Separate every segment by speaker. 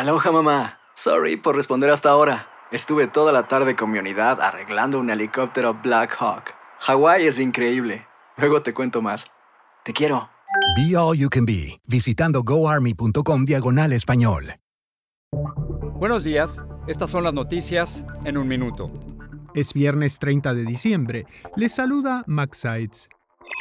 Speaker 1: Aloha mamá. Sorry por responder hasta ahora. Estuve toda la tarde con mi unidad arreglando un helicóptero Black Hawk. Hawái es increíble. Luego te cuento más. Te quiero.
Speaker 2: Be All You Can Be, visitando goarmy.com diagonal español.
Speaker 3: Buenos días, estas son las noticias en un minuto.
Speaker 4: Es viernes 30 de diciembre. Les saluda Max Sides.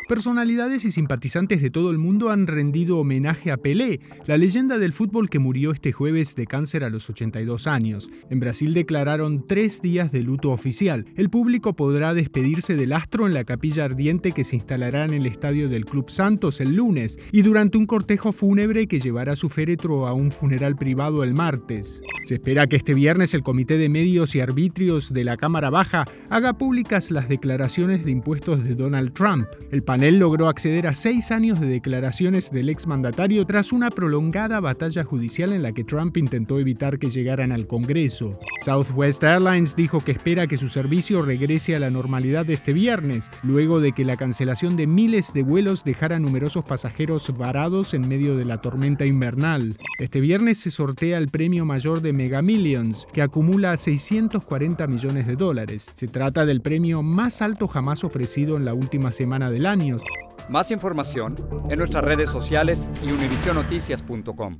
Speaker 4: Personalidades y simpatizantes de todo el mundo han rendido homenaje a Pelé, la leyenda del fútbol que murió este jueves de cáncer a los 82 años. En Brasil declararon tres días de luto oficial. El público podrá despedirse del astro en la capilla ardiente que se instalará en el estadio del Club Santos el lunes y durante un cortejo fúnebre que llevará su féretro a un funeral privado el martes. Se espera que este viernes el Comité de Medios y Arbitrios de la Cámara Baja haga públicas las declaraciones de impuestos de Donald Trump. El panel logró acceder a seis años de declaraciones del exmandatario tras una prolongada batalla judicial en la que Trump intentó evitar que llegaran al Congreso. Southwest Airlines dijo que espera que su servicio regrese a la normalidad este viernes, luego de que la cancelación de miles de vuelos dejara numerosos pasajeros varados en medio de la tormenta invernal. Este viernes se sortea el premio mayor de Mega Millions, que acumula 640 millones de dólares. Se trata del premio más alto jamás ofrecido en la última semana de años.
Speaker 3: Más información en nuestras redes sociales y univisionoticias.com.